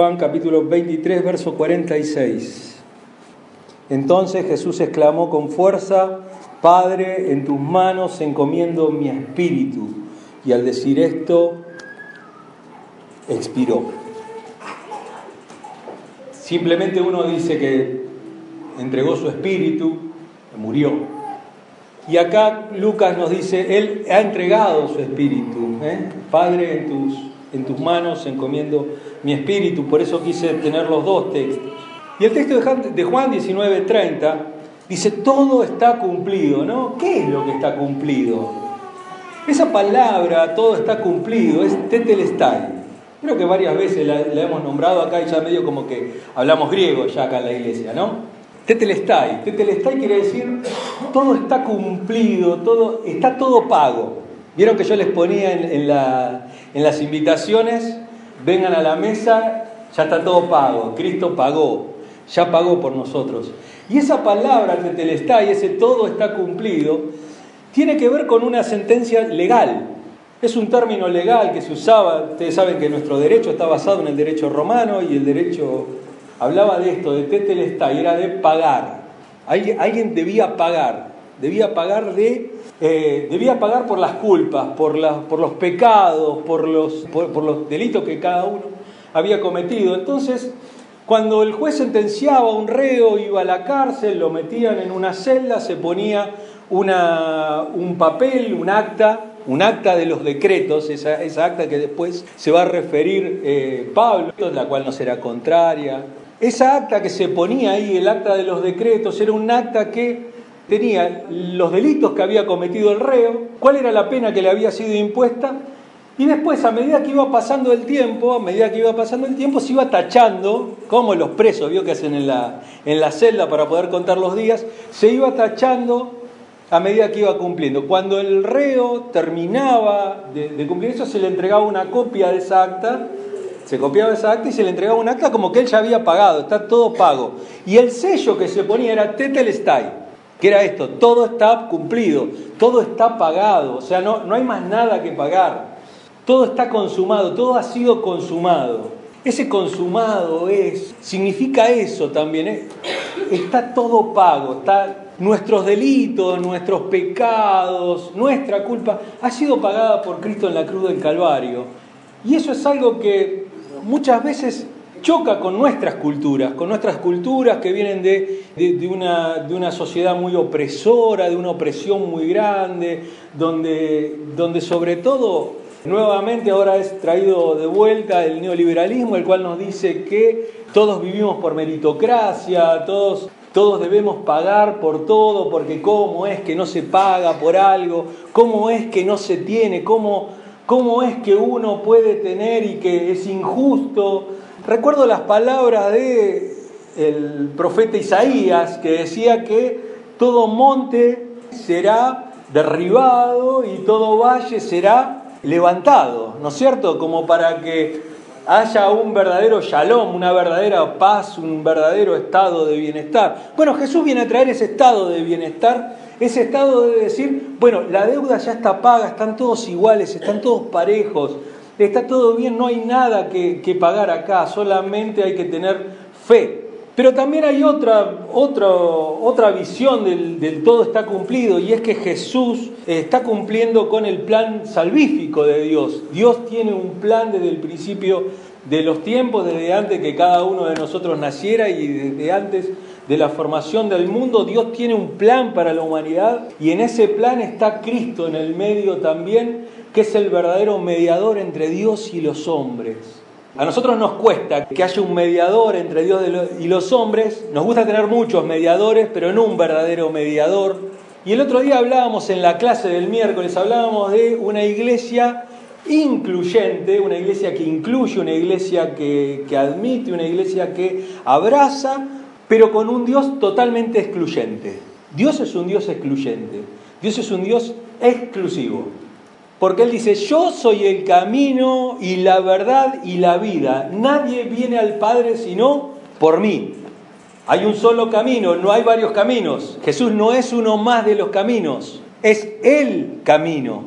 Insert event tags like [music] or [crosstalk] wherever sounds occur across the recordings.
Juan capítulo 23, verso 46. Entonces Jesús exclamó con fuerza, Padre, en tus manos encomiendo mi espíritu. Y al decir esto, expiró. Simplemente uno dice que entregó su espíritu, murió. Y acá Lucas nos dice, Él ha entregado su espíritu. ¿eh? Padre, en tus, en tus manos encomiendo mi espíritu. Por eso quise tener los dos textos. Y el texto de Juan 19:30 dice, todo está cumplido, ¿no? ¿Qué es lo que está cumplido? Esa palabra, todo está cumplido, es tetelestai. Creo que varias veces la, hemos nombrado acá y ya medio como que hablamos griego ya acá en la iglesia, ¿no? Tetelestai. Tetelestai quiere decir todo está cumplido, todo, está todo pago. Vieron que yo les ponía en, las invitaciones, vengan a la mesa, ya está todo pago, Cristo pagó, ya pagó por nosotros. Y esa palabra tetelestai, ese todo está cumplido, tiene que ver con una sentencia legal. Es un término legal que se usaba, ustedes saben que nuestro derecho está basado en el derecho romano y el derecho hablaba de esto, de tetelestai, era de pagar. Alguien debía pagar, debía pagar de, eh, debía pagar por las culpas, por, por los pecados, por los, por los delitos que cada uno había cometido. Entonces, cuando el juez sentenciaba a un reo, iba a la cárcel, lo metían en una celda, se ponía una, un papel, un acta, un acta de los decretos, esa, esa acta que después se va a referir eh, Pablo, la cual no será contraria. Esa acta que se ponía ahí, el acta de los decretos, era un acta que tenía los delitos que había cometido el reo, cuál era la pena que le había sido impuesta, y después, a medida que iba pasando el tiempo, a medida que iba pasando el tiempo, se iba tachando, como los presos, vio que hacen en la, en la celda para poder contar los días, se iba tachando a medida que iba cumpliendo. Cuando el reo terminaba de, cumplir eso, se le entregaba una copia de esa acta, se copiaba esa acta y se le entregaba un acta como que él ya había pagado, está todo pago. Y el sello que se ponía era Tetelestai, que era esto, todo está cumplido, todo está pagado, o sea, no, no hay más nada que pagar, todo está consumado, todo ha sido consumado. Ese consumado es, significa eso también, ¿eh? está todo pago, está nuestros delitos, nuestros pecados, nuestra culpa, ha sido pagada por Cristo en la cruz del Calvario. Y eso es algo que muchas veces choca con nuestras culturas, con nuestras culturas que vienen de, una, de, una, sociedad muy opresora, de una opresión muy grande, donde, donde sobre todo nuevamente ahora es traído de vuelta el neoliberalismo, el cual nos dice que todos vivimos por meritocracia, todos todos debemos pagar por todo, porque cómo es que no se paga por algo, cómo es que no se tiene, cómo, cómo es que uno puede tener y que es injusto. Recuerdo las palabras de el profeta Isaías que decía que todo monte será derribado y todo valle será levantado, ¿no es cierto? Como para que haya un verdadero shalom, una verdadera paz, un verdadero estado de bienestar. Bueno, Jesús viene a traer ese estado de bienestar, ese estado de decir, bueno, la deuda ya está paga, están todos iguales, están todos parejos, está todo bien, no hay nada que, pagar acá, solamente hay que tener fe. Pero también hay otra, otra, otra visión del, del, todo está cumplido y es que Jesús está cumpliendo con el plan salvífico de Dios. Dios tiene un plan desde el principio de los tiempos, desde antes que cada uno de nosotros naciera y desde antes de la formación del mundo. Dios tiene un plan para la humanidad y en ese plan está Cristo en el medio también, que es el verdadero mediador entre Dios y los hombres. A nosotros nos cuesta que haya un mediador entre Dios y los hombres. Nos gusta tener muchos mediadores, pero no un verdadero mediador. Y el otro día hablábamos en la clase del miércoles, hablábamos de una iglesia incluyente, una iglesia que incluye, una iglesia que, que admite, una iglesia que abraza, pero con un Dios totalmente excluyente. Dios es un Dios excluyente. Dios es un Dios exclusivo. Porque Él dice, yo soy el camino y la verdad y la vida. Nadie viene al Padre sino por mí. Hay un solo camino, no hay varios caminos. Jesús no es uno más de los caminos, es el camino.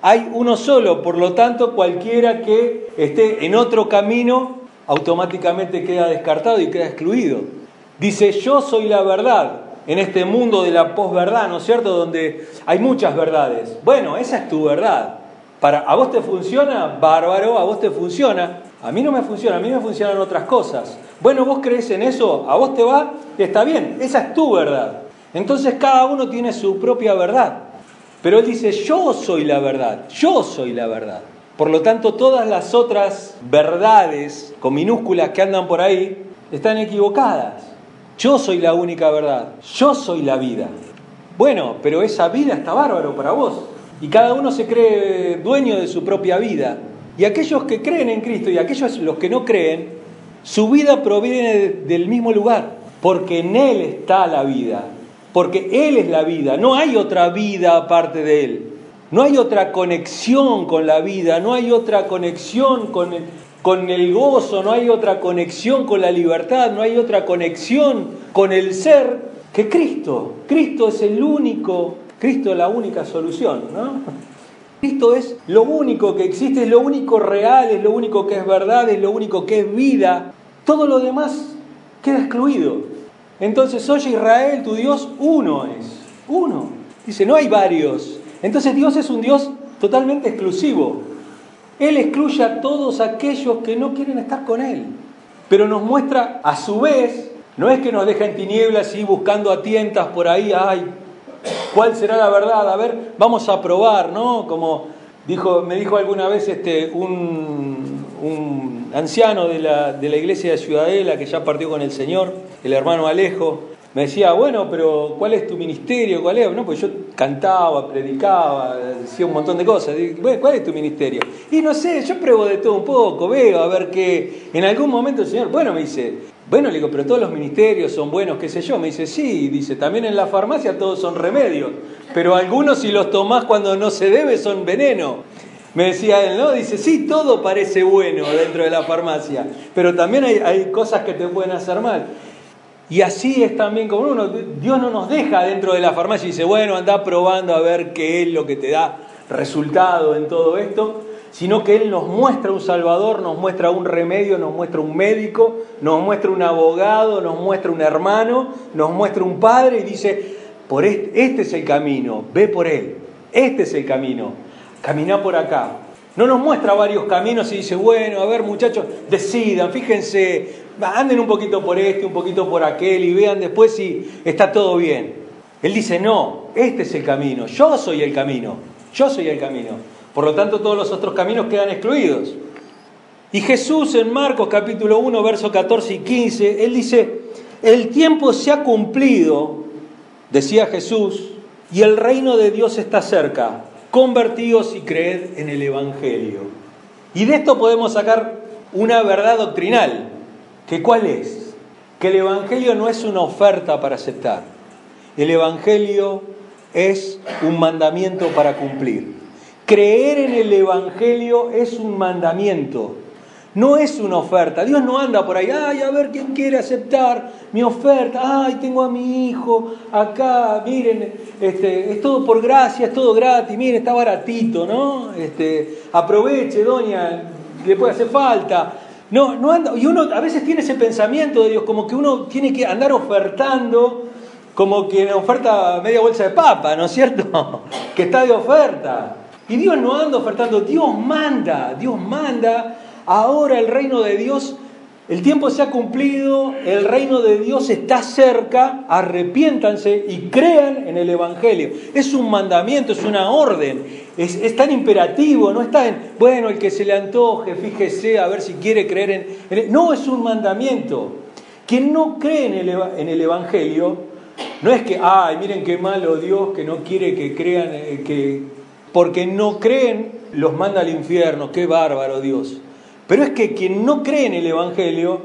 Hay uno solo, por lo tanto cualquiera que esté en otro camino automáticamente queda descartado y queda excluido. Dice, yo soy la verdad en este mundo de la posverdad, ¿no es cierto? Donde hay muchas verdades. Bueno, esa es tu verdad. Para, ¿A vos te funciona? Bárbaro, a vos te funciona. A mí no me funciona, a mí me funcionan otras cosas. Bueno, vos crees en eso, a vos te va, está bien, esa es tu verdad. Entonces cada uno tiene su propia verdad. Pero él dice, yo soy la verdad, yo soy la verdad. Por lo tanto, todas las otras verdades con minúsculas que andan por ahí están equivocadas. Yo soy la única verdad, yo soy la vida. Bueno, pero esa vida está bárbaro para vos. Y cada uno se cree dueño de su propia vida. Y aquellos que creen en Cristo y aquellos los que no creen, su vida proviene del mismo lugar, porque en Él está la vida, porque Él es la vida, no hay otra vida aparte de Él, no hay otra conexión con la vida, no hay otra conexión con el, con el gozo, no hay otra conexión con la libertad, no hay otra conexión con el ser que Cristo. Cristo es el único, Cristo es la única solución, ¿no? Cristo es lo único que existe, es lo único real, es lo único que es verdad, es lo único que es vida. Todo lo demás queda excluido. Entonces, oye Israel, tu Dios uno es, uno. Dice, no hay varios. Entonces Dios es un Dios totalmente exclusivo. Él excluye a todos aquellos que no quieren estar con Él. Pero nos muestra a su vez, no es que nos deja en tinieblas y buscando a tientas por ahí, ay, ¿Cuál será la verdad? A ver, vamos a probar, ¿no? Como dijo, me dijo alguna vez este, un, un anciano de la, de la iglesia de Ciudadela que ya partió con el Señor, el hermano Alejo, me decía, bueno, pero ¿cuál es tu ministerio? ¿Cuál es? No, pues yo cantaba, predicaba, decía un montón de cosas. Bueno, ¿cuál es tu ministerio? Y no sé, yo pruebo de todo un poco, veo a ver qué. En algún momento el Señor, bueno, me dice, bueno, le digo, pero todos los ministerios son buenos, qué sé yo. Me dice, sí, dice, también en la farmacia todos son remedios, pero algunos si los tomás cuando no se debe son veneno. Me decía él, ¿no? Dice, sí, todo parece bueno dentro de la farmacia, pero también hay, hay cosas que te pueden hacer mal. Y así es también como uno, Dios no nos deja dentro de la farmacia y dice, bueno, anda probando a ver qué es lo que te da resultado en todo esto, sino que Él nos muestra un Salvador, nos muestra un remedio, nos muestra un médico, nos muestra un abogado, nos muestra un hermano, nos muestra un padre y dice, por este, este es el camino, ve por Él, este es el camino, camina por acá. No nos muestra varios caminos y dice, bueno, a ver muchachos, decidan, fíjense, anden un poquito por este, un poquito por aquel y vean después si está todo bien. Él dice, no, este es el camino, yo soy el camino, yo soy el camino. Por lo tanto, todos los otros caminos quedan excluidos. Y Jesús en Marcos capítulo 1, versos 14 y 15, él dice, el tiempo se ha cumplido, decía Jesús, y el reino de Dios está cerca. Convertíos y creed en el Evangelio. Y de esto podemos sacar una verdad doctrinal. ¿Que cuál es? Que el Evangelio no es una oferta para aceptar. El Evangelio es un mandamiento para cumplir. Creer en el Evangelio es un mandamiento, no es una oferta. Dios no anda por ahí, ay, a ver quién quiere aceptar mi oferta, ay, tengo a mi hijo acá, miren, este, es todo por gracia, es todo gratis, miren, está baratito, ¿no? Este, aproveche, doña, le puede hacer falta. No, no anda, y uno a veces tiene ese pensamiento de Dios, como que uno tiene que andar ofertando, como quien oferta media bolsa de papa, ¿no es cierto? [laughs] que está de oferta. Y Dios no anda ofertando, Dios manda, Dios manda. Ahora el reino de Dios, el tiempo se ha cumplido, el reino de Dios está cerca, arrepiéntanse y crean en el Evangelio. Es un mandamiento, es una orden. Es, tan imperativo, no está en, bueno, el que se le antoje, fíjese a ver si quiere creer en... no, es un mandamiento. Quien no cree en el, Evangelio, no es que, ay, miren qué malo Dios que no quiere que crean, eh, que porque no creen, los manda al infierno, qué bárbaro Dios. Pero es que quien no cree en el Evangelio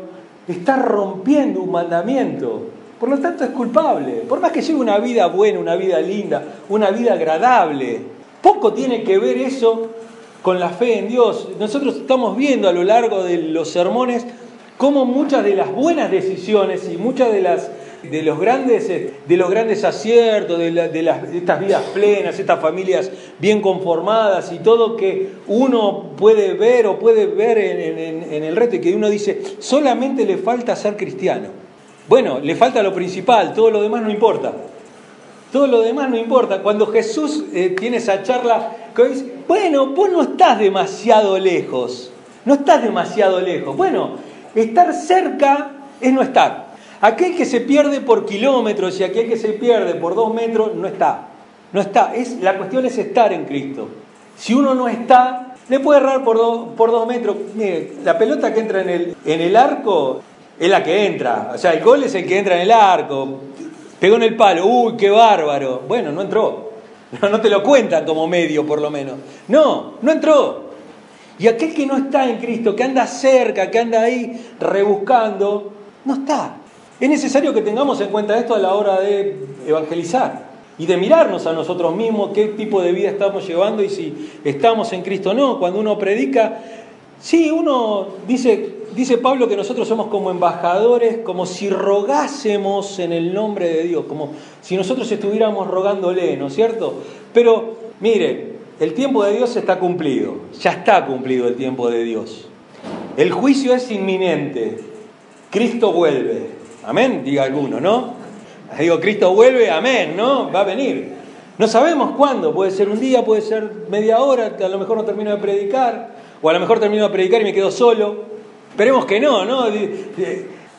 está rompiendo un mandamiento. Por lo tanto es culpable. Por más que lleve una vida buena, una vida linda, una vida agradable, poco tiene que ver eso con la fe en Dios. Nosotros estamos viendo a lo largo de los sermones cómo muchas de las buenas decisiones y muchas de las, de los grandes, eh, de los grandes aciertos, de, las, estas vidas plenas, estas familias bien conformadas y todo que uno puede ver o puede ver en, el reto y que uno dice, solamente le falta ser cristiano. Bueno, le falta lo principal, todo lo demás no importa. Todo lo demás no importa. Cuando Jesús eh, tiene esa charla, dice, bueno, vos no estás demasiado lejos, no estás demasiado lejos. Bueno, estar cerca es no estar. Aquel que se pierde por kilómetros y aquel que se pierde por dos metros no está. No está. Es, la cuestión es estar en Cristo. Si uno no está, le puede errar por, dos metros. Mire, la pelota que entra en el, en el arco es la que entra. O sea, el gol es el que entra en el arco. Pegó en el palo. Uy, qué bárbaro. Bueno, no entró. No te lo cuentan como medio, por lo menos. No, no entró. Y aquel que no está en Cristo, que anda cerca, que anda ahí rebuscando, no está. Es necesario que tengamos en cuenta esto a la hora de evangelizar y de mirarnos a nosotros mismos qué tipo de vida estamos llevando y si estamos en Cristo o no. Cuando uno predica, sí, uno dice, dice Pablo que nosotros somos como embajadores, como si rogásemos en el nombre de Dios, como si nosotros estuviéramos rogándole, ¿no es cierto? Pero mire, el tiempo de Dios está cumplido, ya está cumplido el tiempo de Dios. El juicio es inminente, Cristo vuelve. Amén, diga alguno, ¿no? Digo, Cristo vuelve, amén, ¿no? Va a venir. No sabemos cuándo, puede ser un día, puede ser media hora, a lo mejor no termino de predicar, o a lo mejor termino de predicar y me quedo solo. Esperemos que no, ¿no?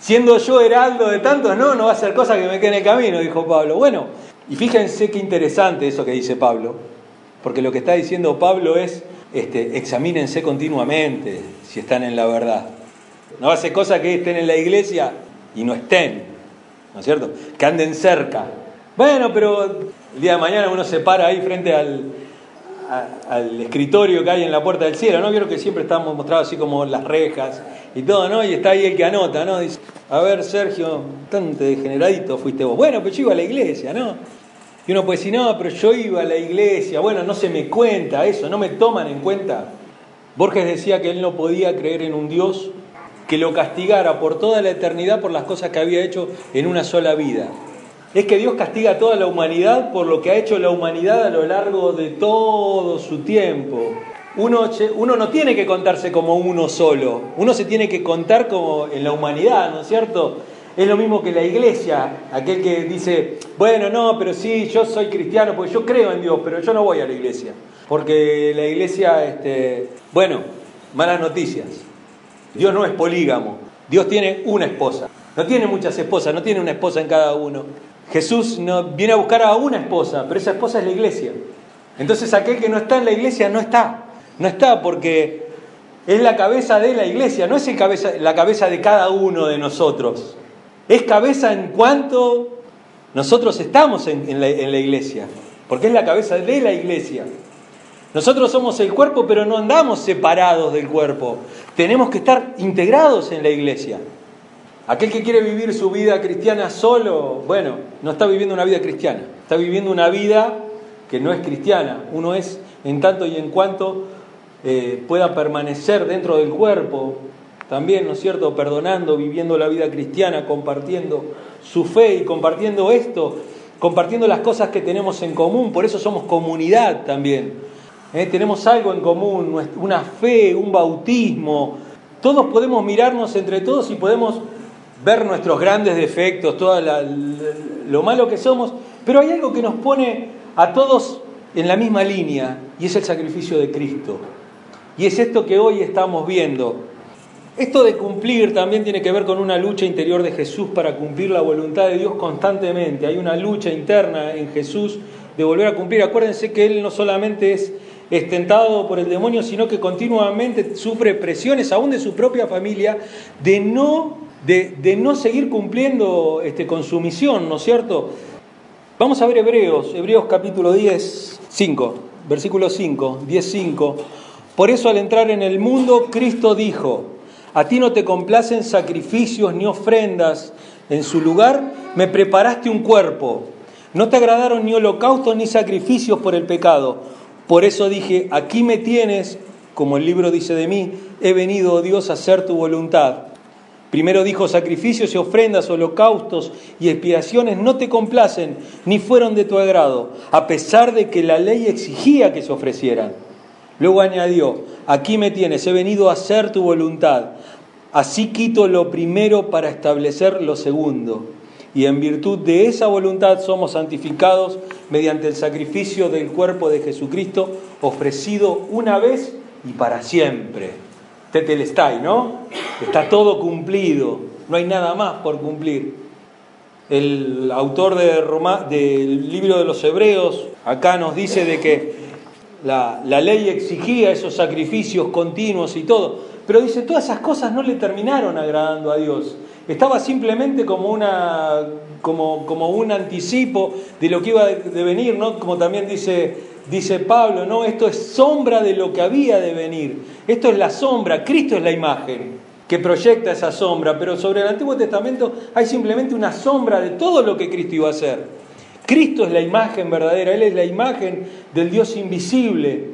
Siendo yo heraldo de tantos, no, no va a ser cosa que me quede en el camino, dijo Pablo. Bueno, y fíjense qué interesante eso que dice Pablo, porque lo que está diciendo Pablo es, este, examínense continuamente si están en la verdad. No va a ser cosa que estén en la iglesia y no estén, ¿no es cierto? Que anden cerca. Bueno, pero el día de mañana uno se para ahí frente al, al escritorio que hay en la puerta del cielo, ¿no? Quiero que siempre estamos mostrados así como las rejas y todo, ¿no? Y está ahí el que anota, ¿no? Dice, a ver, Sergio, bastante degeneradito fuiste vos. Bueno, pues yo iba a la iglesia, ¿no? Y uno puede decir, no, pero yo iba a la iglesia, bueno, no se me cuenta eso, no me toman en cuenta. Borges decía que él no podía creer en un Dios que lo castigara por toda la eternidad por las cosas que había hecho en una sola vida. Es que Dios castiga a toda la humanidad por lo que ha hecho la humanidad a lo largo de todo su tiempo. Uno, uno no tiene que contarse como uno solo, uno se tiene que contar como en la humanidad, ¿no es cierto? Es lo mismo que la iglesia, aquel que dice, bueno, no, pero sí, yo soy cristiano, porque yo creo en Dios, pero yo no voy a la iglesia. Porque la iglesia, este, bueno, malas noticias. Dios no es polígamo. Dios tiene una esposa. No tiene muchas esposas, no tiene una esposa en cada uno. Jesús no, viene a buscar a una esposa, pero esa esposa es la iglesia. Entonces aquel que no está en la iglesia no está. No está porque es la cabeza de la iglesia, no es el cabeza, la cabeza de cada uno de nosotros. Es cabeza en cuanto nosotros estamos en la iglesia, porque es la cabeza de la iglesia. Nosotros somos el cuerpo, pero no andamos separados del cuerpo. Tenemos que estar integrados en la iglesia. Aquel que quiere vivir su vida cristiana solo, bueno, no está viviendo una vida cristiana, está viviendo una vida que no es cristiana. Uno es en tanto y en cuanto eh, pueda permanecer dentro del cuerpo, también, ¿no es cierto?, perdonando, viviendo la vida cristiana, compartiendo su fe y compartiendo esto, compartiendo las cosas que tenemos en común, por eso somos comunidad también. ¿Eh? tenemos algo en común, una fe, un bautismo. Todos podemos mirarnos entre todos y podemos ver nuestros grandes defectos, todo lo malo que somos, pero hay algo que nos pone a todos en la misma línea y es el sacrificio de Cristo. Y es esto que hoy estamos viendo. Esto de cumplir también tiene que ver con una lucha interior de Jesús para cumplir la voluntad de Dios constantemente. Hay una lucha interna en Jesús de volver a cumplir. Acuérdense que Él no solamente es es tentado por el demonio, sino que continuamente sufre presiones, aún de su propia familia, de no, de, no seguir cumpliendo este, con su misión, ¿no es cierto? Vamos a ver Hebreos, Hebreos capítulo 10, 5, versículo 5, 10, 5. Por eso al entrar en el mundo, Cristo dijo, a ti no te complacen sacrificios ni ofrendas, en su lugar me preparaste un cuerpo. No te agradaron ni holocaustos ni sacrificios por el pecado. Por eso dije, aquí me tienes, como el libro dice de mí, he venido, oh Dios, a hacer tu voluntad. Primero dijo, sacrificios y ofrendas, holocaustos y expiaciones no te complacen, ni fueron de tu agrado, a pesar de que la ley exigía que se ofrecieran. Luego añadió, aquí me tienes, he venido a hacer tu voluntad. Así quito lo primero para establecer lo segundo. Y en virtud de esa voluntad somos santificados mediante el sacrificio del cuerpo de Jesucristo ofrecido una vez y para siempre tetelestai, ¿no? Está todo cumplido, no hay nada más por cumplir. El autor de Roma, del libro de los Hebreos acá nos dice de que la, la ley exigía esos sacrificios continuos y todo, pero dice, todas esas cosas no le terminaron agradando a Dios. Estaba simplemente como, una, como, como un anticipo de lo que iba a venir, ¿no? Como también dice dice Pablo, no, esto es sombra de lo que había de venir. Esto es la sombra, Cristo es la imagen que proyecta esa sombra, pero sobre el Antiguo Testamento hay simplemente una sombra de todo lo que Cristo iba a hacer. Cristo es la imagen verdadera, Él es la imagen del Dios invisible.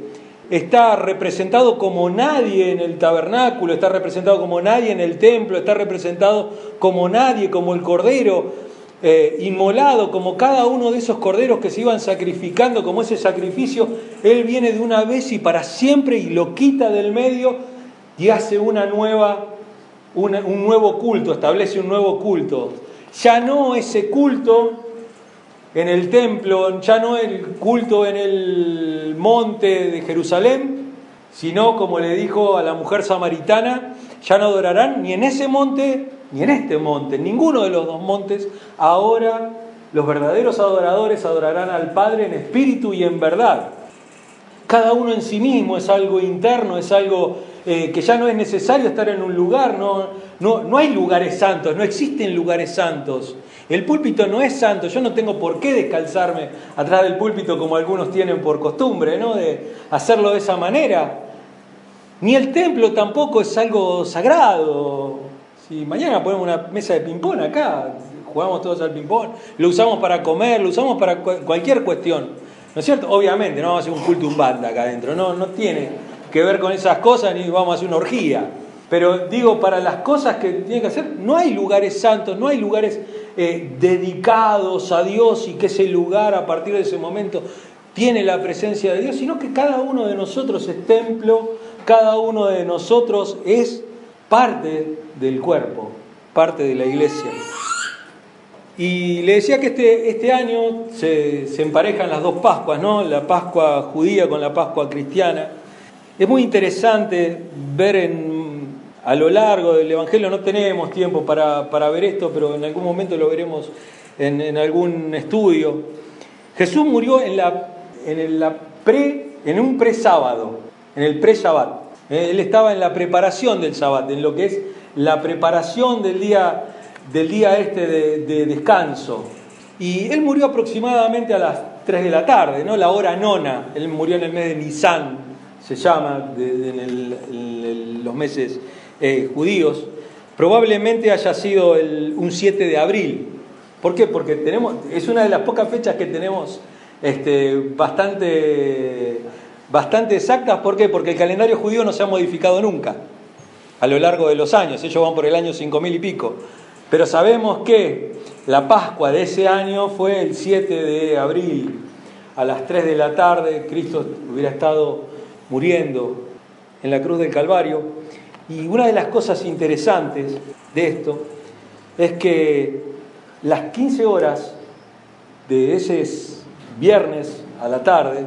Está representado como nadie en el tabernáculo, está representado como nadie en el templo, está representado como nadie, como el Cordero eh, inmolado como cada uno de esos corderos que se iban sacrificando, como ese sacrificio, Él viene de una vez y para siempre y lo quita del medio y hace una nueva, un nuevo culto, establece un nuevo culto. Ya no ese culto en el templo, ya no el culto en el monte de Jerusalén, sino como le dijo a la mujer samaritana, ya no adorarán ni en ese monte ni en este monte, en ninguno de los dos montes, ahora los verdaderos adoradores adorarán al Padre en espíritu y en verdad. Cada uno en sí mismo es algo interno, es algo eh, que ya no es necesario estar en un lugar, no, no, no hay lugares santos, no existen lugares santos. El púlpito no es santo, yo no tengo por qué descalzarme atrás del púlpito como algunos tienen por costumbre, ¿no? De hacerlo de esa manera. Ni el templo tampoco es algo sagrado. Si mañana ponemos una mesa de ping-pong acá, jugamos todos al ping-pong, lo usamos para comer, lo usamos para cualquier cuestión. ¿No es cierto? Obviamente, no vamos a hacer un culto un banda acá adentro, no, no tiene que ver con esas cosas ni vamos a hacer una orgía. Pero digo, para las cosas que tienen que hacer, no hay lugares santos, no hay lugares eh, dedicados a Dios y que ese lugar a partir de ese momento tiene la presencia de Dios, sino que cada uno de nosotros es templo, cada uno de nosotros es parte del cuerpo, parte de la iglesia. Y le decía que este, este año se, se, emparejan las dos Pascuas, ¿no? La Pascua judía con la Pascua cristiana. Es muy interesante ver en, a lo largo del Evangelio, no tenemos tiempo para, para ver esto, pero en algún momento lo veremos en, algún estudio. Jesús murió en, la, en, pre, en un pre-sábado, en el pre-Shabbat. Eh, él estaba en la preparación del Sabbat, en lo que es la preparación del día, del día este de, descanso. Y él murió aproximadamente a las 3 de la tarde, ¿no? la hora nona. Él murió en el mes de Nisan, se llama, en, los meses eh, judíos. Probablemente haya sido un 7 de abril. ¿Por qué? Porque tenemos, es una de las pocas fechas que tenemos este, bastante bastante exactas. ¿Por qué? Porque el calendario judío no se ha modificado nunca a lo largo de los años. Ellos van por el año 5000 y pico. Pero sabemos que la Pascua de ese año fue el 7 de abril. A las 3 de la tarde Cristo hubiera estado muriendo en la cruz del Calvario. Y una de las cosas interesantes de esto es que las 15 horas de ese viernes a la tarde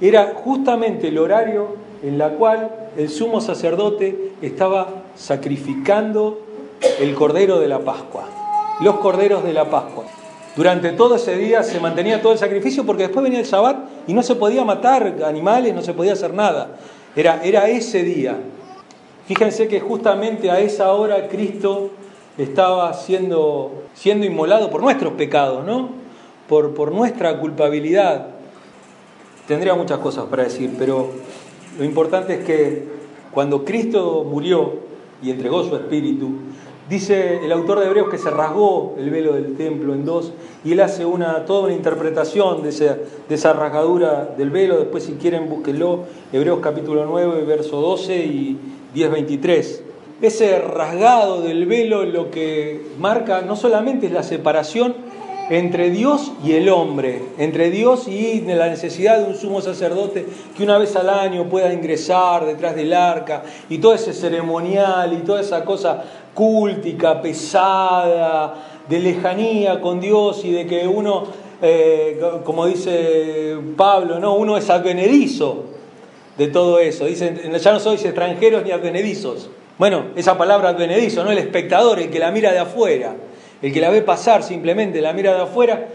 era justamente el horario en la cual el sumo sacerdote estaba sacrificando el cordero de la Pascua, los corderos de la Pascua. Durante todo ese día se mantenía todo el sacrificio porque después venía el Sabbat y no se podía matar animales, no se podía hacer nada. Era, era ese día. Fíjense que justamente a esa hora Cristo estaba siendo, siendo inmolado por nuestros pecados, ¿no? Por, por nuestra culpabilidad. Tendría muchas cosas para decir, pero lo importante es que cuando Cristo murió y entregó su espíritu, dice el autor de Hebreos que se rasgó el velo del templo en dos y él hace una, toda una interpretación de esa, de esa rasgadura del velo. Después, si quieren, búsquenlo. Hebreos capítulo 9, verso 12 y 10, 23. ese rasgado del velo lo que marca no solamente es la separación entre Dios y el hombre, entre Dios y la necesidad de un sumo sacerdote que una vez al año pueda ingresar detrás del arca y todo ese ceremonial y toda esa cosa cúltica, pesada, de lejanía con Dios y de que uno, eh, como dice Pablo, ¿no? uno es advenedizo de todo eso. Dicen, ya no sois extranjeros ni advenedizos. Bueno, esa palabra advenedizo, ¿no? El espectador, el que la mira de afuera el que la ve pasar simplemente, la mira de afuera,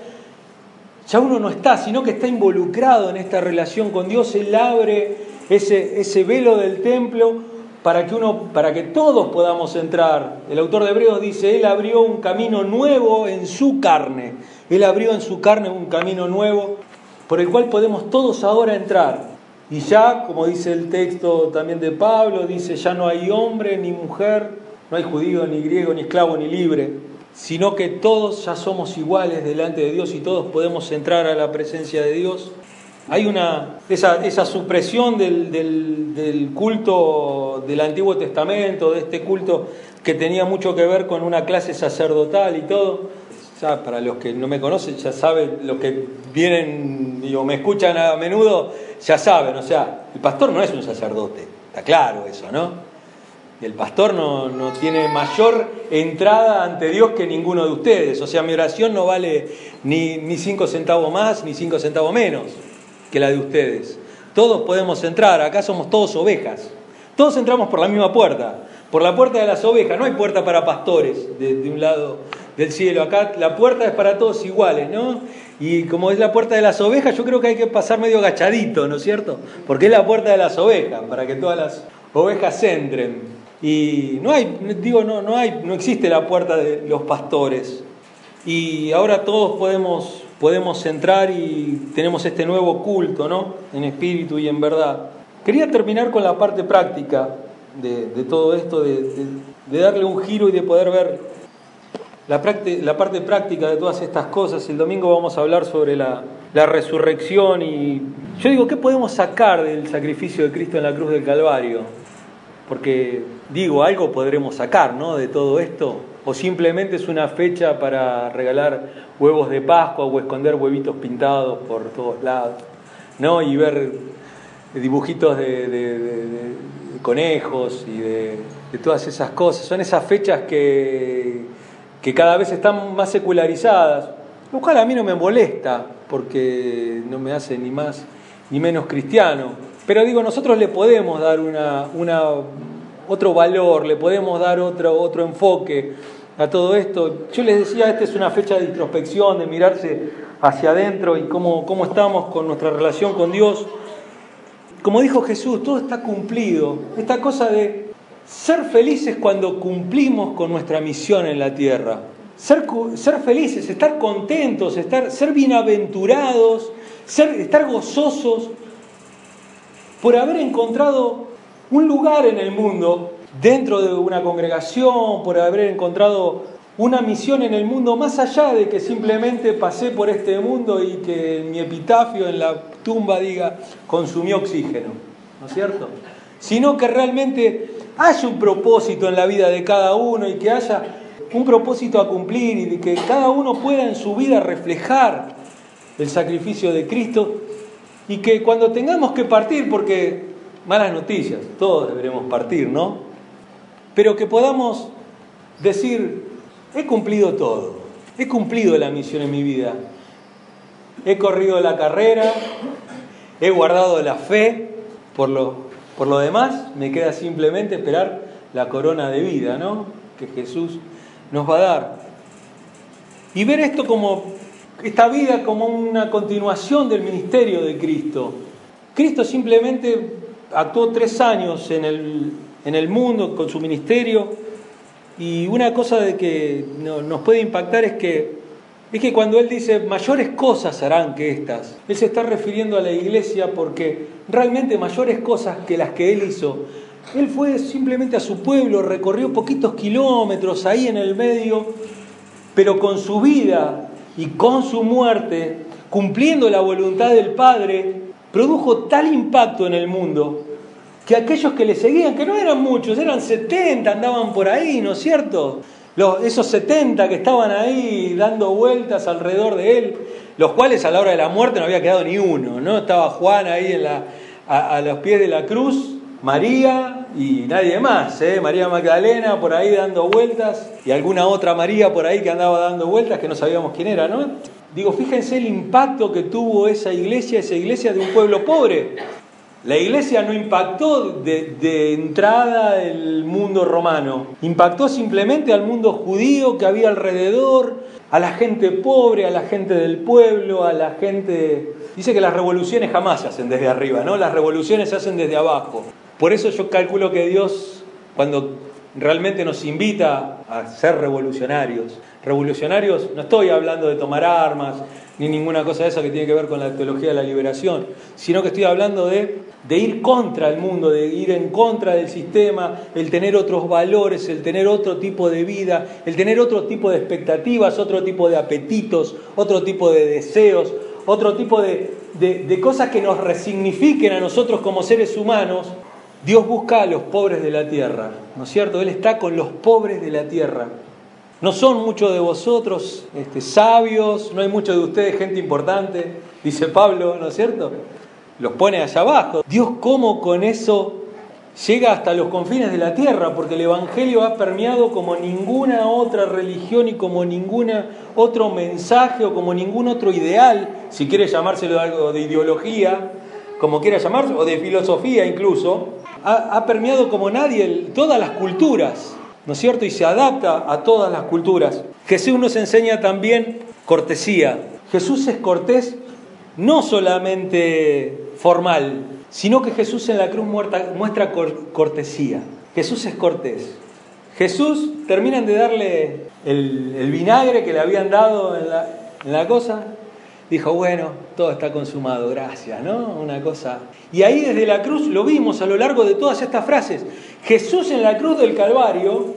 ya uno no está, sino que está involucrado en esta relación con Dios. Él abre ese, ese velo del templo para que, uno, para que todos podamos entrar. El autor de Hebreos dice, Él abrió un camino nuevo en su carne. Él abrió en su carne un camino nuevo por el cual podemos todos ahora entrar. Y ya, como dice el texto también de Pablo, dice, ya no hay hombre ni mujer, no hay judío ni griego, ni esclavo ni libre sino que todos ya somos iguales delante de Dios y todos podemos entrar a la presencia de Dios. Hay una, esa, esa supresión del, del, culto del Antiguo Testamento, de este culto que tenía mucho que ver con una clase sacerdotal y todo. Ya para los que no me conocen, ya saben, los que vienen o me escuchan a menudo, ya saben, o sea, el pastor no es un sacerdote, está claro eso, ¿no? El pastor no, tiene mayor entrada ante Dios que ninguno de ustedes. O sea, mi oración no vale ni, ni cinco centavos más ni cinco centavos menos que la de ustedes. Todos podemos entrar, acá somos todos ovejas. Todos entramos por la misma puerta, por la puerta de las ovejas. No hay puerta para pastores de un lado del cielo. Acá la puerta es para todos iguales, ¿no? Y como es la puerta de las ovejas, yo creo que hay que pasar medio agachadito, ¿no es cierto? Porque es la puerta de las ovejas, para que todas las ovejas entren. Y no hay, digo, no, no hay, no existe la puerta de los pastores. Y ahora todos podemos, podemos entrar y tenemos este nuevo culto, ¿no? En espíritu y en verdad. Quería terminar con la parte práctica de, todo esto, de, darle un giro y de poder ver la, parte práctica de todas estas cosas. El domingo vamos a hablar sobre la, resurrección y yo digo, ¿qué podemos sacar del sacrificio de Cristo en la cruz del Calvario? Porque digo, algo podremos sacar ¿no? de todo esto, o simplemente es una fecha para regalar huevos de Pascua o esconder huevitos pintados por todos lados, ¿no? y ver dibujitos de, conejos y de, todas esas cosas. Son esas fechas que, que cada vez están más secularizadas, lo cual a mí no me molesta, porque no me hace ni más ni menos cristiano. Pero digo, nosotros le podemos dar una, una otro valor, le podemos dar otro, otro enfoque a todo esto. Yo les decía, esta es una fecha de introspección, de mirarse hacia adentro y cómo, cómo estamos con nuestra relación con Dios. Como dijo Jesús, todo está cumplido. Esta cosa de ser felices cuando cumplimos con nuestra misión en la tierra. Ser, felices, estar contentos, estar, ser bienaventurados, ser, estar gozosos por haber encontrado un lugar en el mundo, dentro de una congregación, por haber encontrado una misión en el mundo, más allá de que simplemente pasé por este mundo y que mi epitafio en la tumba diga, consumió oxígeno, ¿no es cierto? Sino que realmente haya un propósito en la vida de cada uno y que haya un propósito a cumplir y que cada uno pueda en su vida reflejar el sacrificio de Cristo y que cuando tengamos que partir, porque malas noticias, todos deberemos partir, ¿no? Pero que podamos decir, he cumplido todo, he cumplido la misión en mi vida, he corrido la carrera, he guardado la fe, por lo, por lo demás me queda simplemente esperar la corona de vida, ¿no? Que Jesús nos va a dar. Y ver esto como, esta vida como una continuación del ministerio de Cristo. Cristo simplemente actuó tres años en el, en el mundo con su ministerio y una cosa de que nos puede impactar es que, es que cuando él dice mayores cosas harán que estas, él se está refiriendo a la iglesia porque realmente mayores cosas que las que él hizo, él fue simplemente a su pueblo, recorrió poquitos kilómetros ahí en el medio, pero con su vida y con su muerte, cumpliendo la voluntad del Padre, produjo tal impacto en el mundo que aquellos que le seguían, que no eran muchos, eran 70, andaban por ahí, ¿no es cierto? Los, esos 70 que estaban ahí dando vueltas alrededor de él, los cuales a la hora de la muerte no había quedado ni uno, ¿no? Estaba Juan ahí la, a, los pies de la cruz, María y nadie más, ¿eh? María Magdalena por ahí dando vueltas y alguna otra María por ahí que andaba dando vueltas que no sabíamos quién era, ¿no? Digo, fíjense el impacto que tuvo esa iglesia, esa iglesia de un pueblo pobre. La iglesia no impactó de, entrada el mundo romano, impactó simplemente al mundo judío que había alrededor, a la gente pobre, a la gente del pueblo, a la gente... Dice que las revoluciones jamás se hacen desde arriba, ¿no? Las revoluciones se hacen desde abajo. Por eso yo calculo que Dios, cuando realmente nos invita a ser revolucionarios, revolucionarios, no estoy hablando de tomar armas, ni ninguna cosa de esa que tiene que ver con la teología de la liberación, sino que estoy hablando de, de ir contra el mundo, de ir en contra del sistema, el tener otros valores, el tener otro tipo de vida, el tener otro tipo de expectativas, otro tipo de apetitos, otro tipo de deseos, otro tipo de, de cosas que nos resignifiquen a nosotros como seres humanos. Dios busca a los pobres de la tierra, ¿no es cierto? Él está con los pobres de la tierra. No son muchos de vosotros este, sabios, no hay muchos de ustedes gente importante, dice Pablo, ¿no es cierto? Los pone allá abajo. Dios cómo con eso llega hasta los confines de la tierra, porque el Evangelio ha permeado como ninguna otra religión y como ningún otro mensaje o como ningún otro ideal, si quiere llamárselo algo de ideología, como quiera llamarse, o de filosofía incluso, ha, ha permeado como nadie todas las culturas. ¿no es cierto? Y se adapta a todas las culturas. Jesús nos enseña también cortesía. Jesús es cortés no solamente formal, sino que Jesús en la cruz muestra cortesía. Jesús es cortés. Jesús terminan de darle el, vinagre que le habían dado en la, en la cosa. Dijo, bueno, todo está consumado, gracias, ¿no? Una cosa. Y ahí desde la cruz lo vimos a lo largo de todas estas frases. Jesús en la cruz del Calvario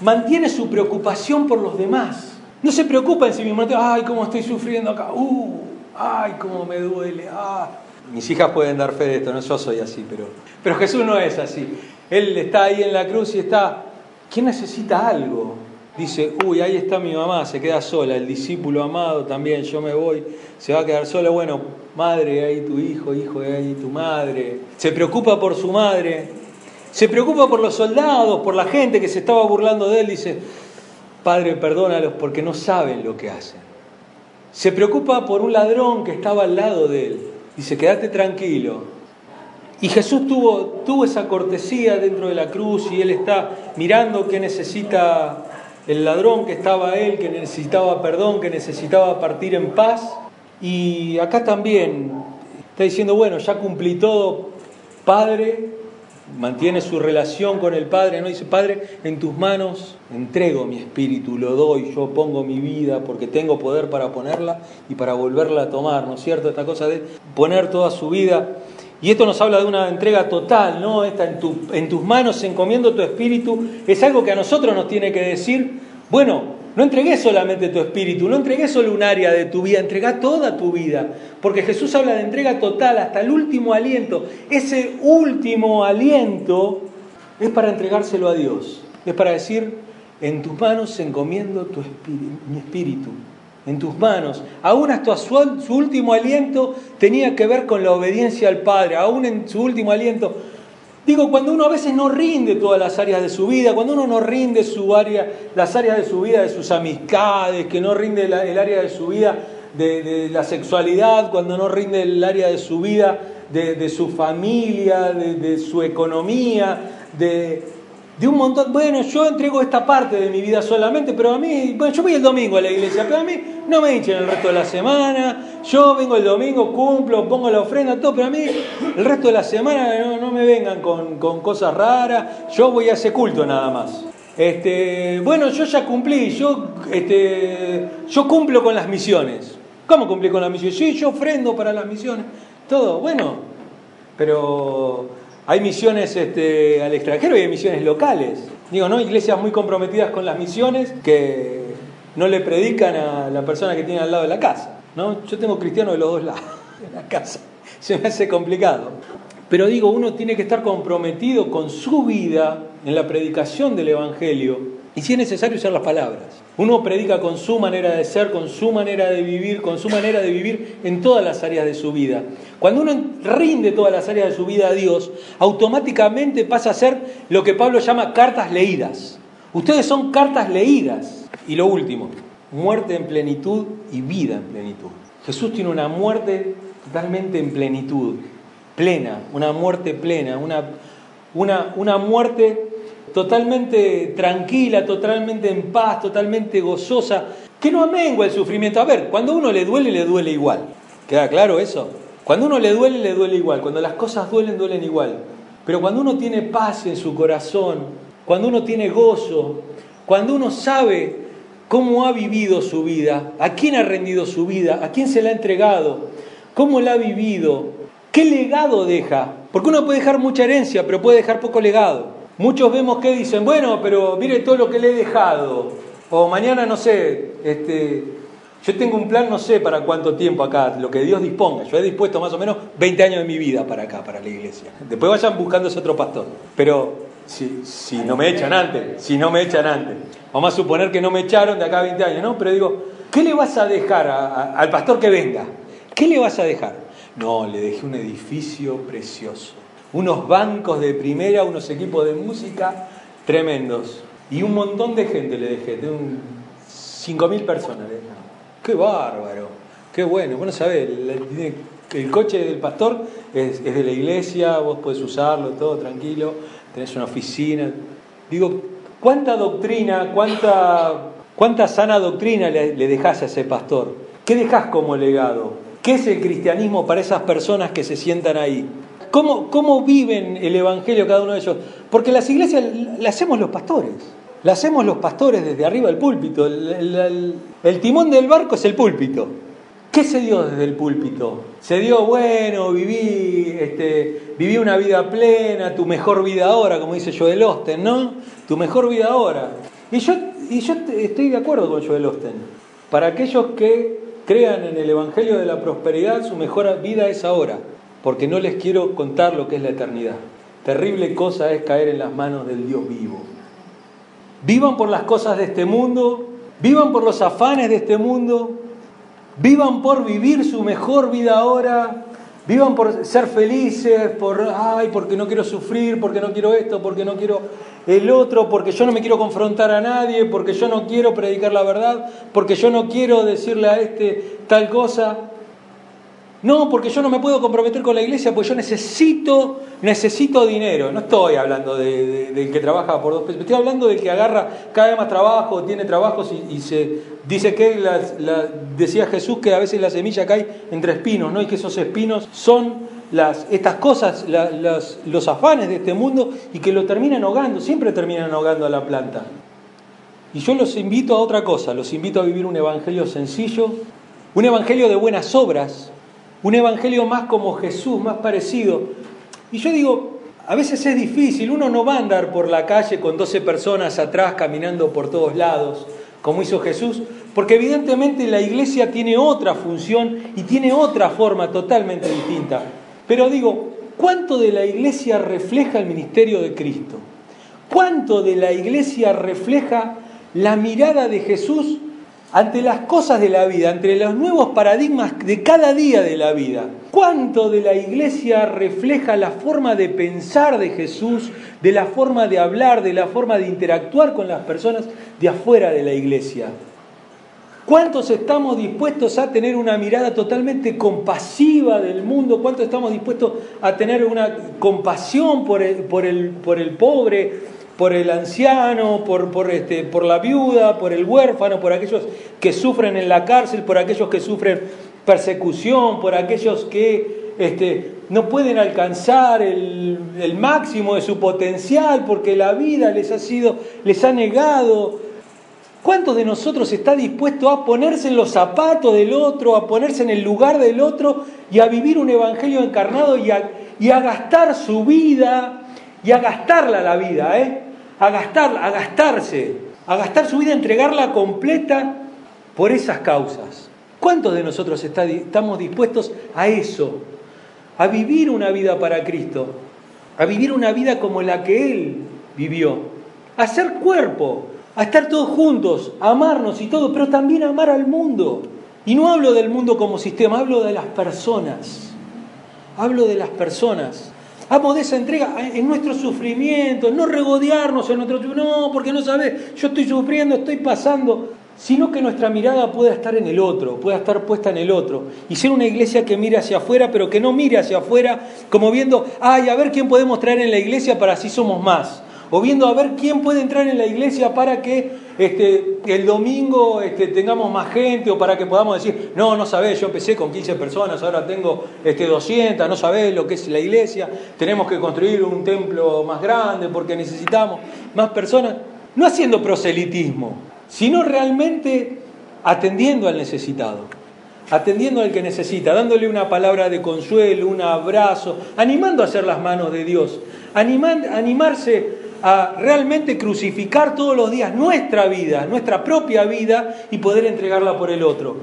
mantiene su preocupación por los demás. No se preocupa en sí mismo, ay, cómo estoy sufriendo acá, uh, ay, cómo me duele, ah. Mis hijas pueden dar fe de esto, no yo soy así, pero, pero Jesús no es así. Él está ahí en la cruz y está, ¿quién necesita algo? Dice, uy, ahí está mi mamá, se queda sola, el discípulo amado también, yo me voy, se va a quedar sola, bueno, madre, ahí tu hijo, hijo, ahí tu madre. Se preocupa por su madre, se preocupa por los soldados, por la gente que se estaba burlando de él. Dice, Padre, perdónalos porque no saben lo que hacen. Se preocupa por un ladrón que estaba al lado de él. Dice, quédate tranquilo. Y Jesús tuvo, tuvo esa cortesía dentro de la cruz y él está mirando qué necesita el ladrón que estaba él, que necesitaba perdón, que necesitaba partir en paz. Y acá también está diciendo, bueno, ya cumplí todo, Padre, mantiene su relación con el Padre, ¿no? Dice, Padre, en tus manos entrego mi espíritu, lo doy, yo pongo mi vida porque tengo poder para ponerla y para volverla a tomar, ¿no es cierto? Esta cosa de poner toda su vida. Y esto nos habla de una entrega total, ¿no? Esta en, en tus manos encomiendo tu espíritu, es algo que a nosotros nos tiene que decir, bueno, no entregué solamente tu espíritu, no entregué solo un área de tu vida, entrega toda tu vida. Porque Jesús habla de entrega total hasta el último aliento. Ese último aliento es para entregárselo a Dios. Es para decir, en tus manos encomiendo tu mi espíritu. En tus manos. Aún hasta su, su último aliento tenía que ver con la obediencia al Padre. Aún en su último aliento Digo, cuando uno a veces no rinde todas las áreas de su vida, cuando uno no rinde su área, las áreas de su vida, de sus amistades, que no rinde el área de su vida de, la sexualidad, cuando no rinde el área de su vida de, su familia, de, su economía, de, de un montón, bueno, yo entrego esta parte de mi vida solamente, pero a mí, bueno, yo voy el domingo a la iglesia, pero a mí no me hinchen el resto de la semana, yo vengo el domingo, cumplo, pongo la ofrenda, todo, pero a mí el resto de la semana no, me vengan con, cosas raras, yo voy a ese culto nada más. Este, bueno, yo ya cumplí, yo, este, yo cumplo con las misiones. ¿Cómo cumplí con las misiones? Sí, yo ofrendo para las misiones, todo, bueno, pero hay misiones este, al extranjero y hay misiones locales. Digo, ¿no? Iglesias muy comprometidas con las misiones que no le predican a la persona que tiene al lado de la casa. ¿no? Yo tengo cristianos de los dos lados [laughs] de la casa. Se me hace complicado. Pero digo, uno tiene que estar comprometido con su vida en la predicación del Evangelio y si es necesario usar las palabras. Uno predica con su manera de ser, con su manera de vivir, con su manera de vivir en todas las áreas de su vida. Cuando uno rinde todas las áreas de su vida a Dios, automáticamente pasa a ser lo que Pablo llama cartas leídas. Ustedes son cartas leídas. Y lo último, muerte en plenitud y vida en plenitud. Jesús tiene una muerte totalmente en plenitud, plena, una muerte plena, una, una, una muerte totalmente tranquila, totalmente en paz, totalmente gozosa, que no amengua el sufrimiento. A ver, cuando uno le duele, le duele igual. ¿Queda claro eso? Cuando uno le duele, le duele igual. Cuando las cosas duelen, duelen igual. Pero cuando uno tiene paz en su corazón, cuando uno tiene gozo, cuando uno sabe cómo ha vivido su vida, a quién ha rendido su vida, a quién se la ha entregado, cómo la ha vivido, qué legado deja. Porque uno puede dejar mucha herencia, pero puede dejar poco legado. Muchos vemos que dicen, bueno, pero mire todo lo que le he dejado. O mañana, no sé, este, yo tengo un plan, no sé para cuánto tiempo acá, lo que Dios disponga. Yo he dispuesto más o menos 20 años de mi vida para acá, para la iglesia. Después vayan buscando ese otro pastor. Pero si, si no me echan antes, si no me echan antes. Vamos a suponer que no me echaron de acá a 20 años, ¿no? Pero digo, ¿qué le vas a dejar al pastor que venga? ¿Qué le vas a dejar? No, le dejé un edificio precioso. Unos bancos de primera, unos equipos de música tremendos. Y un montón de gente le dejé, de un 5.000 personas. ¡Qué bárbaro! ¡Qué bueno! Bueno, sabés, el, coche del pastor es, es de la iglesia, vos podés usarlo, todo tranquilo, tenés una oficina. Digo, ¿Cuánta doctrina, cuánta, cuánta sana doctrina le, le dejás a ese pastor? ¿Qué dejás como legado? ¿Qué es el cristianismo para esas personas que se sientan ahí? ¿Cómo, ¿Cómo viven el Evangelio cada uno de ellos? Porque las iglesias las hacemos los pastores. La hacemos los pastores desde arriba del púlpito. El, el, timón del barco es el púlpito. ¿Qué se dio desde el púlpito? Se dio, bueno, viví, este, viví una vida plena, tu mejor vida ahora, como dice Joel Osten, ¿no? Tu mejor vida ahora. Y yo, y yo estoy de acuerdo con Joel Osten. Para aquellos que crean en el Evangelio de la Prosperidad, su mejor vida es ahora, porque no les quiero contar lo que es la eternidad. Terrible cosa es caer en las manos del Dios vivo. Vivan por las cosas de este mundo, vivan por los afanes de este mundo, Vivan por vivir su mejor vida ahora. Vivan por ser felices, por, ay, porque no quiero sufrir, porque no quiero esto, porque no quiero el otro, porque yo no me quiero confrontar a nadie, porque yo no quiero predicar la verdad, porque yo no quiero decirle a este tal cosa. No, porque yo no me puedo comprometer con la iglesia, porque yo necesito, necesito dinero. No estoy hablando del de, que trabaja por dos pesos, estoy hablando del que agarra cada vez más trabajo, tiene trabajos y, se dice que, decía Jesús que a veces la semilla cae entre espinos, ¿no? Y que esos espinos son las, estas cosas, los afanes de este mundo y que lo terminan ahogando, siempre terminan ahogando a la planta. Y yo los invito a otra cosa, los invito a vivir un evangelio sencillo, un evangelio de buenas obras, un evangelio más como Jesús, más parecido. Y yo digo, a veces es difícil, uno no va a andar por la calle con 12 personas atrás caminando por todos lados, como hizo Jesús, porque evidentemente la iglesia tiene otra función y tiene otra forma totalmente distinta. Pero digo, ¿cuánto de la iglesia refleja el ministerio de Cristo? ¿Cuánto de la iglesia refleja la mirada de Jesús ante las cosas de la vida, ante los nuevos paradigmas de cada día de la vida. ¿Cuánto de la iglesia refleja la forma de pensar de Jesús, de la forma de hablar, de la forma de interactuar con las personas de afuera de la iglesia? ¿Cuántos estamos dispuestos a tener una mirada totalmente compasiva del mundo? ¿Cuántos estamos dispuestos a tener una compasión por el, por el, por el pobre? Por el anciano, por, por, este, por la viuda, por el huérfano, por aquellos que sufren en la cárcel, por aquellos que sufren persecución, por aquellos que este, no pueden alcanzar el, el, máximo de su potencial porque la vida les ha sido, les ha negado. ¿Cuántos de nosotros está dispuesto a ponerse en los zapatos del otro, a ponerse en el lugar del otro y a vivir un evangelio encarnado y a, y a gastar su vida y a gastarla la vida, ¿eh? A gastarla, a gastarse, a gastar su vida, a entregarla completa por esas causas. ¿Cuántos de nosotros estamos dispuestos a eso? a vivir una vida para Cristo, a vivir una vida como la que Él vivió, a ser cuerpo, a estar todos juntos, a amarnos y todo, pero también a amar al mundo. Y no hablo del mundo como sistema, hablo de las personas. Hablo de las personas. Amo de esa entrega en nuestro sufrimiento, no regodearnos en nuestro... No, porque no sabes, yo estoy sufriendo, estoy pasando sino que nuestra mirada pueda estar en el otro, pueda estar puesta en el otro, y ser una iglesia que mire hacia afuera, pero que no mire hacia afuera como viendo, ay, a ver quién podemos traer en la iglesia para así somos más, o viendo a ver quién puede entrar en la iglesia para que este, el domingo este, tengamos más gente, o para que podamos decir, no, no sabés, yo empecé con 15 personas, ahora tengo este, 200, no sabés lo que es la iglesia, tenemos que construir un templo más grande porque necesitamos más personas, no haciendo proselitismo, sino realmente atendiendo al necesitado, atendiendo al que necesita, dándole una palabra de consuelo, un abrazo, animando a hacer las manos de Dios, animarse a realmente crucificar todos los días nuestra vida, nuestra propia vida y poder entregarla por el otro.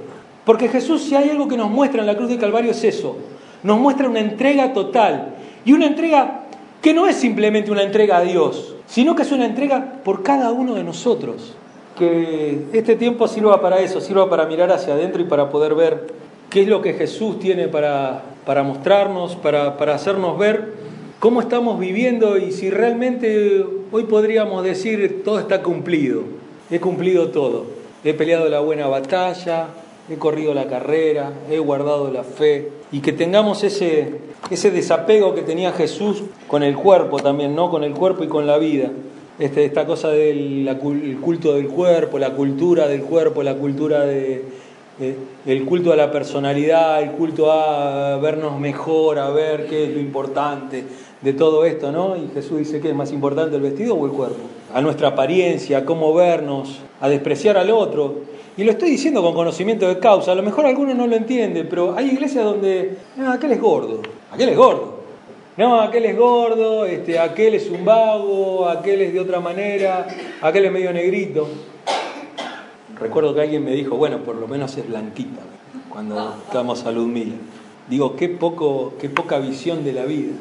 Porque Jesús, si hay algo que nos muestra en la cruz de Calvario, es eso. Nos muestra una entrega total. Y una entrega que no es simplemente una entrega a Dios, sino que es una entrega por cada uno de nosotros que este tiempo sirva para eso, sirva para mirar hacia adentro y para poder ver qué es lo que Jesús tiene para, para mostrarnos, para, para hacernos ver cómo estamos viviendo y si realmente hoy podríamos decir todo está cumplido, he cumplido todo, he peleado la buena batalla, he corrido la carrera, he guardado la fe y que tengamos ese, ese desapego que tenía Jesús con el cuerpo también, ¿no? Con el cuerpo y con la vida. Este, esta cosa del culto del cuerpo, la cultura del cuerpo, la cultura de, el culto a la personalidad, el culto a vernos mejor, a ver qué es lo importante de todo esto, ¿no? Y Jesús dice que es más importante el vestido o el cuerpo, a nuestra apariencia, a cómo vernos, a despreciar al otro. Y lo estoy diciendo con conocimiento de causa, a lo mejor alguno no lo entiende, pero hay iglesias donde, ah, aquel es gordo, aquel es gordo. No, aquel es gordo, este, aquel es un vago, aquel es de otra manera, aquel es medio negrito. Recuerdo que alguien me dijo, bueno, por lo menos es blanquita, cuando estábamos a Ludmila. Digo, qué, poco, qué poca visión de la vida,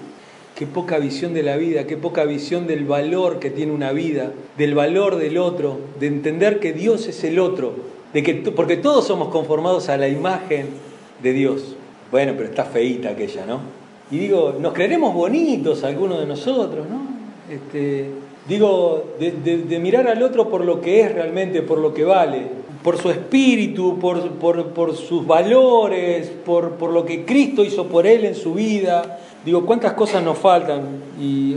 qué poca visión de la vida, qué poca visión del valor que tiene una vida, del valor del otro, de entender que Dios es el otro, de que, porque todos somos conformados a la imagen de Dios. Bueno, pero está feíta aquella, ¿no? Y digo, nos creeremos bonitos algunos de nosotros, ¿no? Este, digo, de, mirar al otro por lo que es realmente, por lo que vale, por su espíritu, por, sus valores, por, lo que Cristo hizo por él en su vida. Digo, cuántas cosas nos faltan. Y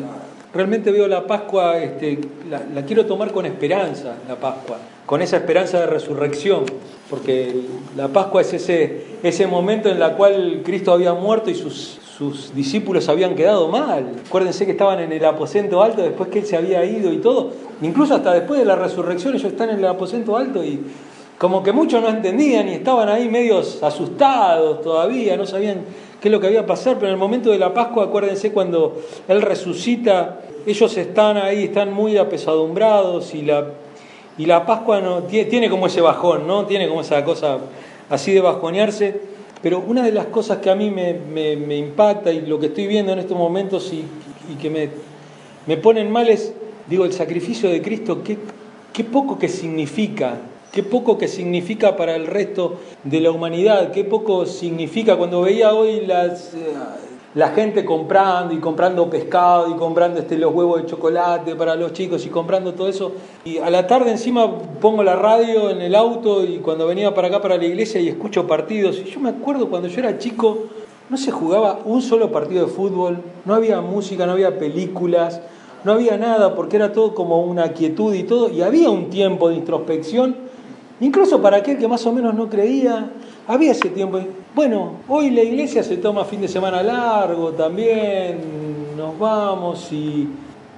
realmente veo la Pascua, este, la, quiero tomar con esperanza, la Pascua, con esa esperanza de resurrección, porque la Pascua es ese, ese momento en el cual Cristo había muerto y sus, sus discípulos habían quedado mal. Acuérdense que estaban en el aposento alto después que él se había ido y todo. Incluso hasta después de la resurrección ellos están en el aposento alto y como que muchos no entendían y estaban ahí medios asustados todavía, no sabían qué es lo que había pasar, pero en el momento de la Pascua, acuérdense cuando él resucita, ellos están ahí, están muy apesadumbrados y la, y la Pascua no, tiene como ese bajón, ¿no? Tiene como esa cosa así de bajonearse. Pero una de las cosas que a mí me, impacta y lo que estoy viendo en estos momentos y, que me, me, ponen mal es, digo, el sacrificio de Cristo, qué, qué poco que significa, qué poco que significa para el resto de la humanidad, qué poco significa cuando veía hoy las, eh, la gente comprando y comprando pescado y comprando este, los huevos de chocolate para los chicos y comprando todo eso. Y a la tarde encima pongo la radio en el auto y cuando venía para acá para la iglesia y escucho partidos. Y yo me acuerdo cuando yo era chico, no se jugaba un solo partido de fútbol, no había música, no había películas, no había nada porque era todo como una quietud y todo. Y había un tiempo de introspección, incluso para aquel que más o menos no creía había ese tiempo. Bueno, hoy la iglesia se toma fin de semana largo también, nos vamos y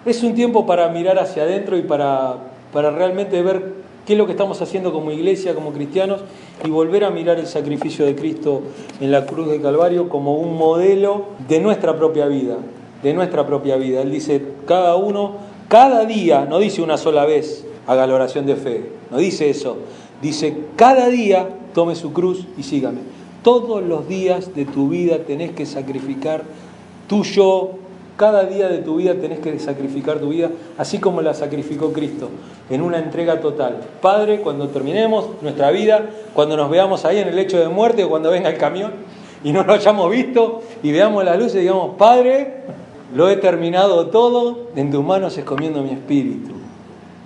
es un tiempo para mirar hacia adentro y para, para realmente ver qué es lo que estamos haciendo como iglesia, como cristianos, y volver a mirar el sacrificio de Cristo en la cruz de Calvario como un modelo de nuestra propia vida, de nuestra propia vida. Él dice, cada uno, cada día, no dice una sola vez, haga la oración de fe, no dice eso, dice, cada día tome su cruz y sígame. Todos los días de tu vida tenés que sacrificar tu yo, cada día de tu vida tenés que sacrificar tu vida, así como la sacrificó Cristo, en una entrega total. Padre, cuando terminemos nuestra vida, cuando nos veamos ahí en el lecho de muerte o cuando venga el camión y no lo hayamos visto y veamos las luces, digamos, Padre, lo he terminado todo, en tus manos escomiendo mi espíritu.